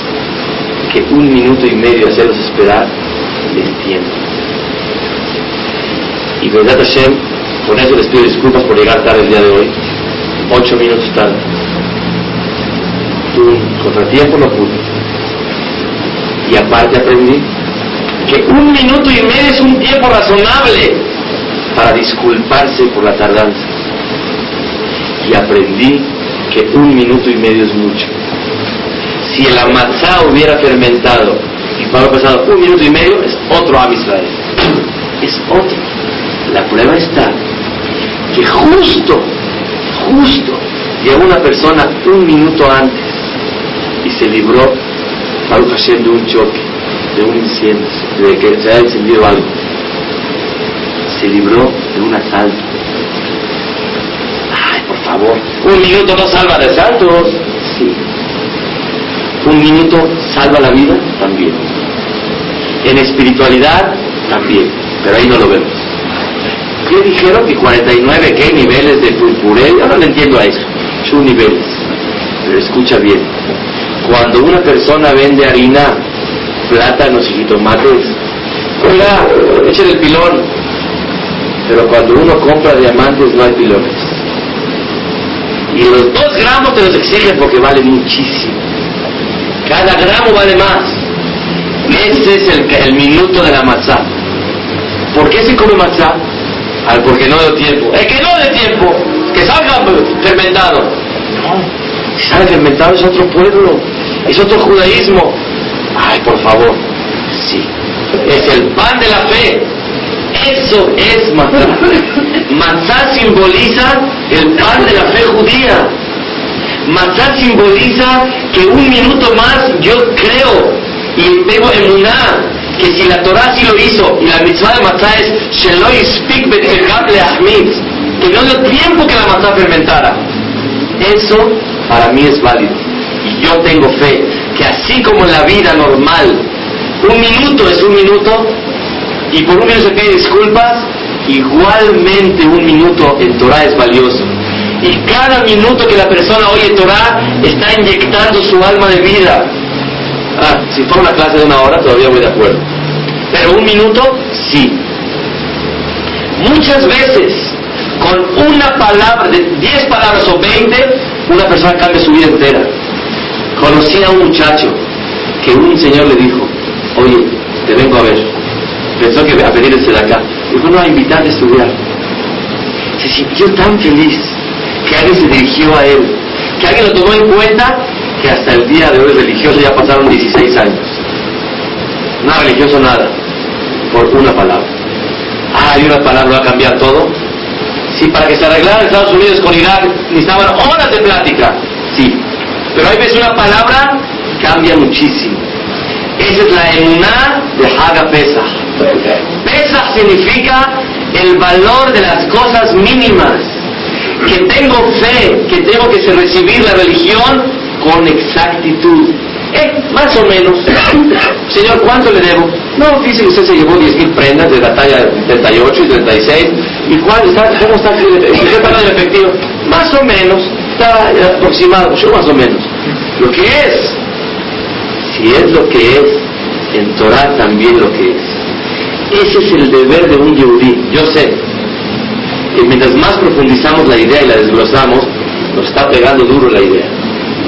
[SPEAKER 1] que un minuto y medio hacerlos esperar les tiempo. Y verdad Hashem, con eso les pido disculpas por llegar tarde el día de hoy, ocho minutos tarde. Un contratiempo no pude. Y aparte aprendí que un minuto y medio es un tiempo razonable para disculparse por la tardanza. Y aprendí que un minuto y medio es mucho. Si el amatzá hubiera fermentado y hubiera pasado un minuto y medio, es otro Am Israel. Es otro. La prueba está que justo, justo, llegó una persona un minuto antes y se libró, Baruch Hashem, de un choque, de un incendio, de que se haya encendido algo. Se libró de un asalto. Ay, por favor, un minuto no salva de asaltos. Sí. Un minuto salva la vida también. En espiritualidad también, pero ahí no lo vemos. ¿Qué dijeron? Que 49, ¿qué niveles de purpuré? Yo no le entiendo a eso. Son niveles. Pero escucha bien. Cuando una persona vende harina, plátanos y jitomates, oiga, échale el pilón. Pero cuando uno compra diamantes no hay pilones. Y los dos gramos te los exigen porque vale muchísimo. Cada gramo vale más. Ese es el, el minuto de la matzá. ¿Por qué se come matzá? Al porque no dio tiempo. Es que no de tiempo. Que salga fermentado. No. Sale fermentado es otro pueblo. Es otro judaísmo. Ay, por favor. Sí. Es el pan de la fe. Eso es matzá. Matzá simboliza el pan de la fe judía. Matzah simboliza que un minuto más yo creo y tengo emuná que si la Torah sí lo hizo y la mitzvah de matzah es Sheloy speak que no dio tiempo que la matzah fermentara. Eso para mí es válido. Y yo tengo fe que así como en la vida normal, un minuto es un minuto y por un minuto se pide disculpas, igualmente un minuto en Torah es valioso. Y cada minuto que la persona oye Torah está inyectando su alma de vida. Ah, si fuera una clase de una hora todavía voy de acuerdo. Pero un minuto, sí. Muchas veces, con una palabra, de 10 palabras o 20, una persona cambia su vida entera. Conocí a un muchacho que un señor le dijo, oye, te vengo a ver. Pensó que a pedirse de acá. Dijo, no, a invitar a estudiar. Se sintió tan feliz que alguien se dirigió a él, que alguien lo tomó en cuenta, que hasta el día de hoy religioso ya pasaron 16 años. No religioso nada, por una palabra. Ah, y una palabra va a cambiar todo. Sí, para que se arreglara Estados Unidos con Irak necesitaban horas de plática. Sí, pero hay veces una palabra cambia muchísimo. Esa es la emuná de Haga Pesach. Pesach significa el valor de las cosas mínimas que tengo fe, que tengo que recibir la religión con exactitud. Eh, más o menos. *coughs* Señor, ¿cuánto le debo? No, dice usted se llevó 10.000 prendas de la talla 38 y 36. ¿Y cuál está? ¿Cómo está? ¿Qué paga el efectivo? Más o menos. Está aproximado. Yo más o menos. Lo que es. Si es lo que es, en Torah también lo que es. Ese es el deber de un yehudí. Yo sé, que mientras más profundizamos la idea y la desglosamos, nos está pegando duro la idea.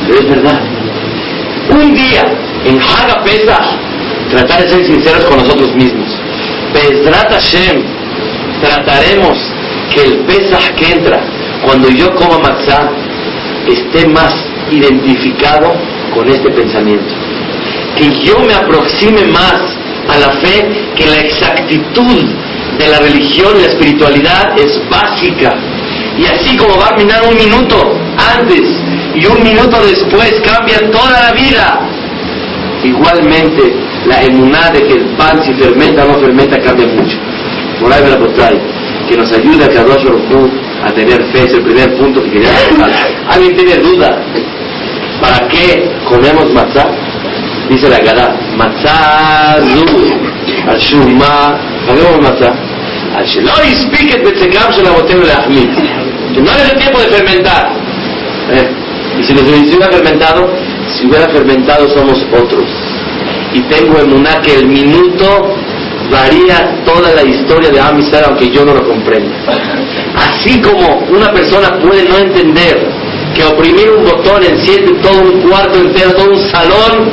[SPEAKER 1] Pero es verdad. Un día, en Haga Pesach, tratar de ser sinceros con nosotros mismos. Pesrat Hashem, trataremos que el Pesach que entra, cuando yo coma matzah, esté más identificado con este pensamiento. Que yo me aproxime más a la fe que la exactitud de la religión la espiritualidad es básica. Y así como va a minar un minuto antes y un minuto después cambia toda la vida, igualmente la emuná de que el pan si fermenta o no fermenta cambia mucho. Por ahí que nos ayude a Kadosh a tener fe, es el primer punto que quería. ¿Alguien tiene duda? ¿Para qué comemos matzah? Dice la Gadá, matzah al shuma, comemos matzah? Que no le dé tiempo de fermentar. Eh, y si les hubiera fermentado, si hubiera fermentado somos otros. Y tengo en una que el minuto varía toda la historia de Amistad aunque yo no lo comprenda. Así como una persona puede no entender que oprimir un botón enciende todo un cuarto entero, todo un salón,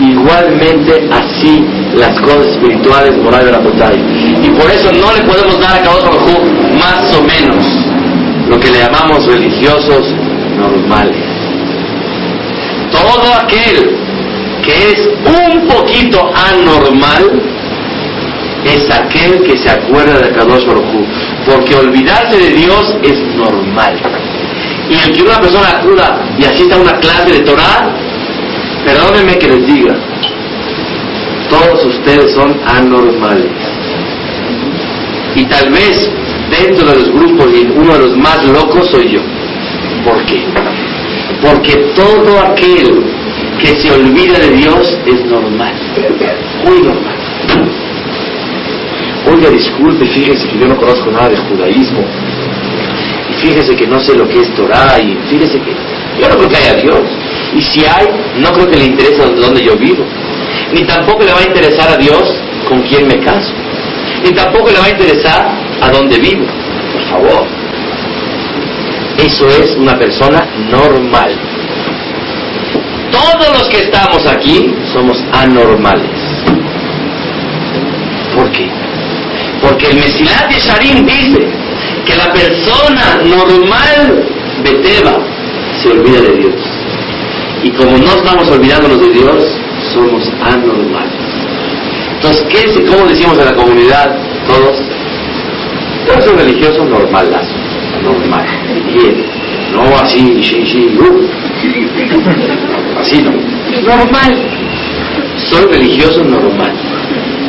[SPEAKER 1] igualmente así las cosas espirituales moral de la botella. Y por eso no le podemos dar a Kadosh Baruj más o menos lo que le llamamos religiosos normales. Todo aquel que es un poquito anormal es aquel que se acuerda de Kadosh Baruj porque olvidarse de Dios es normal. Y el que una persona acuda y asista a una clase de Torah, perdónenme que les diga, todos ustedes son anormales. Y tal vez dentro de los grupos uno de los más locos soy yo. ¿Por qué? Porque todo aquel que se olvida de Dios es normal, muy normal. Oiga, disculpe, fíjese que yo no conozco nada de judaísmo. Y fíjese que no sé lo que es Torah. Y fíjese que yo no creo que haya Dios. Y si hay, no creo que le interese donde yo vivo. Ni tampoco le va a interesar a Dios con quién me caso. Ni tampoco le va a interesar a dónde vivo. Por favor. Eso es una persona normal. Todos los que estamos aquí somos anormales. ¿Por qué? Porque el Mesilat Yesharim dice que la persona normal de Teba se olvida de Dios. Y como no estamos olvidándonos de Dios, somos anormales. Entonces, ¿qué es, ¿cómo decimos en la comunidad todos? Yo soy religioso normal, normal. Bien, no no así, sí, sí, uh. así no.
[SPEAKER 2] Normal.
[SPEAKER 1] Soy religioso normal.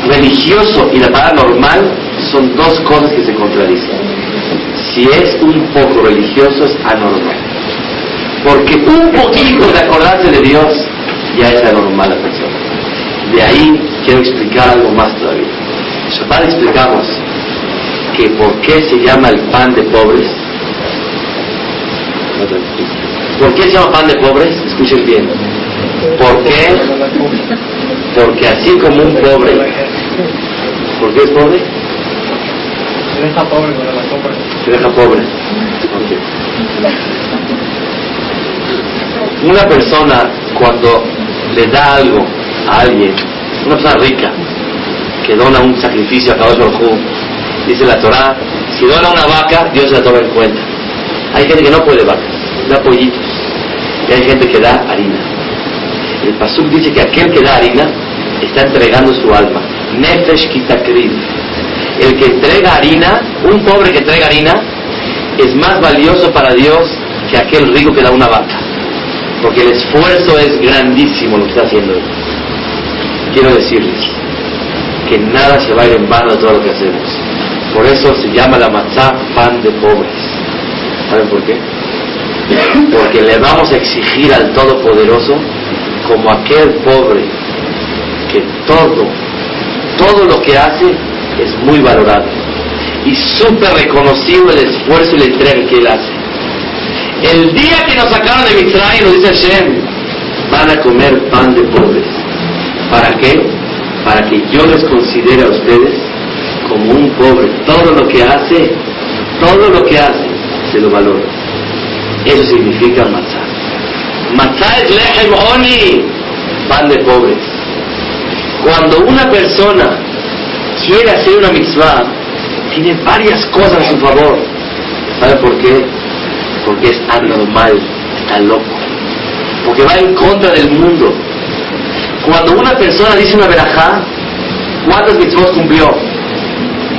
[SPEAKER 1] Religioso y la palabra normal son dos cosas que se contradicen. Si es un poco religioso es anormal. Porque un poquito de acordarse de Dios ya es anormal la persona. De ahí quiero explicar algo más todavía. Shabbat explicamos que por qué se llama el pan de pobres. ¿Por qué se llama pan de pobres? Escuchen bien. ¿Por qué? Porque así como un pobre, ¿por qué es pobre?
[SPEAKER 3] Se deja pobre con la compra.
[SPEAKER 1] Se deja pobre. Ok. Una persona cuando le da algo a alguien, una persona rica, que dona un sacrificio a Kadosh Hu, dice la Torah, si dona una vaca, Dios la toma en cuenta. Hay gente que no puede vacas, da pollitos. Y hay gente que da harina. El Pasuk dice que aquel que da harina está entregando su alma. Nefesh kitakriv. El que entrega harina, un pobre que entrega harina, es más valioso para Dios que aquel rico que da una vaca. Porque el esfuerzo es grandísimo lo que está haciendo él. Quiero decirles que nada se va a ir en vano de todo lo que hacemos. Por eso se llama la matzá pan de pobres. ¿Saben por qué? Porque le vamos a exigir al Todopoderoso como aquel pobre que todo, todo lo que hace es muy valorado y súper reconocido el esfuerzo y la entrega que él hace. El día que nos sacaron de Mitzrayim, nos dice Hashem, van a comer pan de pobres. ¿Para qué? Para que yo les considere a ustedes como un pobre. Todo lo que hace, todo lo que hace, se lo valora. Eso significa matzah. Matzah es lechem oni, pan de pobres. Cuando una persona quiere hacer una mitzvah, tiene varias cosas a su favor. ¿Sabe por qué? Porque es anormal, está loco. Porque va en contra del mundo. Cuando una persona dice una verajá, ¿cuántas mitzvot cumplió?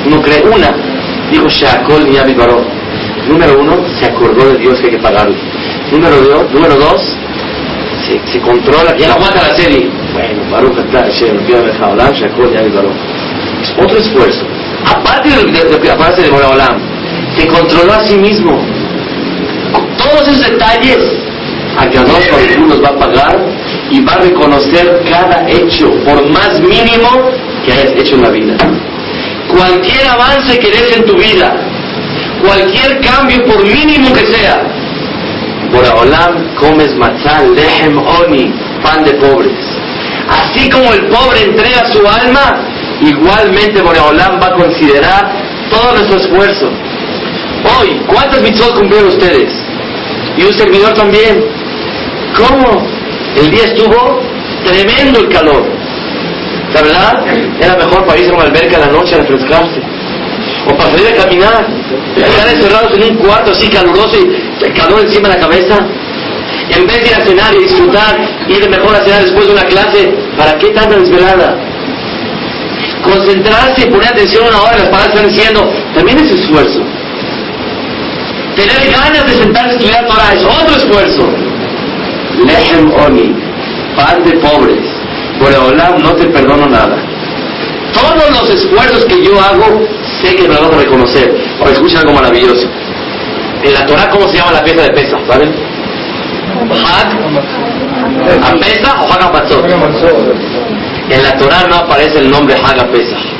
[SPEAKER 1] Uno cree una. Dijo Shakol ni Baró. Número uno, se acordó de Dios que hay que pagarle. Número dos, número dos se, controla, ya no aguanta la serie. Bueno, Baruch está, Shakol ni Baró. Es otro esfuerzo. Aparte de lo que- aparece de Boreolam, se controló a sí mismo. Todos esos detalles, a Kadosh Baruj nos va a pagar y va a reconocer cada hecho, por más mínimo que hayas hecho en la vida. Cualquier avance que des en tu vida, cualquier cambio, por mínimo que sea, Boreolam comes matzah, lehem oni, pan de pobres. Así como el pobre entrega su alma, igualmente Boreolam va a considerar todo nuestro esfuerzo. Hoy, ¿cuántas mitzvot cumplieron ustedes? Y un servidor también. ¿Cómo? El día estuvo tremendo el calor. La verdad, era mejor para irse a una alberca en la noche a refrescarse. O para salir a caminar. Estar encerrados en un cuarto así caluroso y el calor encima de la cabeza. En vez de ir a cenar y disfrutar, ir mejor a cenar después de una clase, ¿para qué tanta desvelada? Concentrarse y poner atención una hora las palabras están diciendo, también es esfuerzo. Tener ganas de sentarse a estudiar Torah es otro esfuerzo. Lehem Oni, pan de pobres. Boreolam, no te perdono nada. Todos los esfuerzos que yo hago, sé que me vas a reconocer. Ahora escuchen algo maravilloso. En la Torah, ¿cómo se llama la fiesta de Pesach? ¿Saben? Hag a Pesach o Hag. En la Torah no aparece el nombre Hag a Pesach.